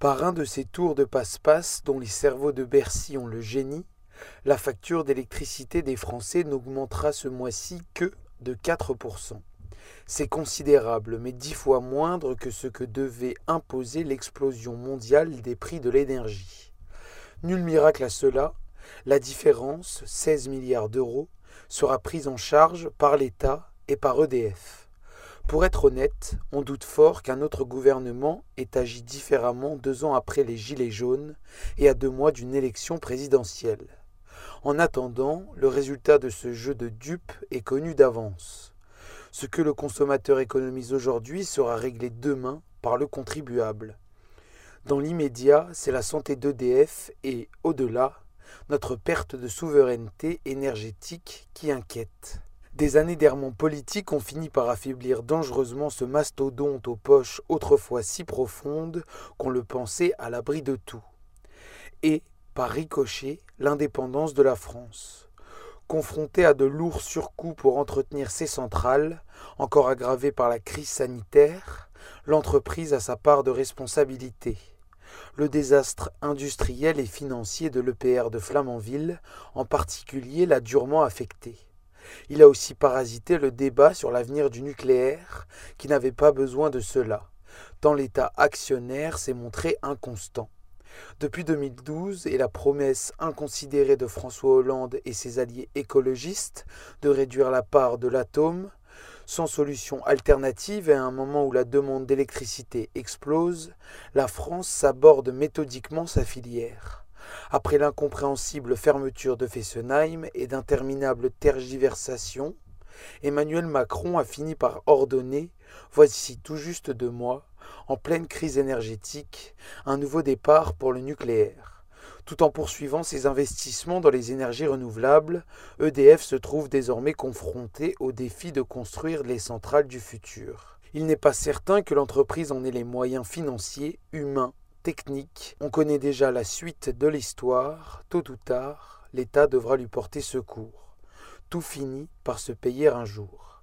Par un de ces tours de passe-passe dont les cerveaux de Bercy ont le génie, la facture d'électricité des Français n'augmentera ce mois-ci que de 4%. C'est considérable, mais dix fois moindre que ce que devait imposer l'explosion mondiale des prix de l'énergie. Nul miracle à cela, la différence, 16 milliards d'euros, sera prise en charge par l'État et par EDF. Pour être honnête, on doute fort qu'un autre gouvernement ait agi différemment deux ans après les Gilets jaunes et à deux mois d'une élection présidentielle. En attendant, le résultat de ce jeu de dupes est connu d'avance. Ce que le consommateur économise aujourd'hui sera réglé demain par le contribuable. Dans l'immédiat, c'est la santé d'EDF et, au-delà, notre perte de souveraineté énergétique qui inquiète. Des années d'errement politique ont fini par affaiblir dangereusement ce mastodonte aux poches autrefois si profondes qu'on le pensait à l'abri de tout. Et, par ricochet, l'indépendance de la France. Confrontée à de lourds surcoûts pour entretenir ses centrales, encore aggravées par la crise sanitaire, l'entreprise a sa part de responsabilité. Le désastre industriel et financier de l'EPR de Flamanville, en particulier, l'a durement affecté. Il a aussi parasité le débat sur l'avenir du nucléaire, qui n'avait pas besoin de cela, tant l'État actionnaire s'est montré inconstant. Depuis 2012 et la promesse inconsidérée de François Hollande et ses alliés écologistes de réduire la part de l'atome, sans solution alternative à un moment où la demande d'électricité explose, la France s'aborde méthodiquement sa filière. Après l'incompréhensible fermeture de Fessenheim et d'interminables tergiversations, Emmanuel Macron a fini par ordonner, voici tout juste deux mois, en pleine crise énergétique, un nouveau départ pour le nucléaire. Tout en poursuivant ses investissements dans les énergies renouvelables, EDF se trouve désormais confronté au défi de construire les centrales du futur. Il n'est pas certain que l'entreprise en ait les moyens financiers, humains technique. On connaît déjà la suite de l'histoire. Tôt ou tard, l'État devra lui porter secours. Tout finit par se payer un jour.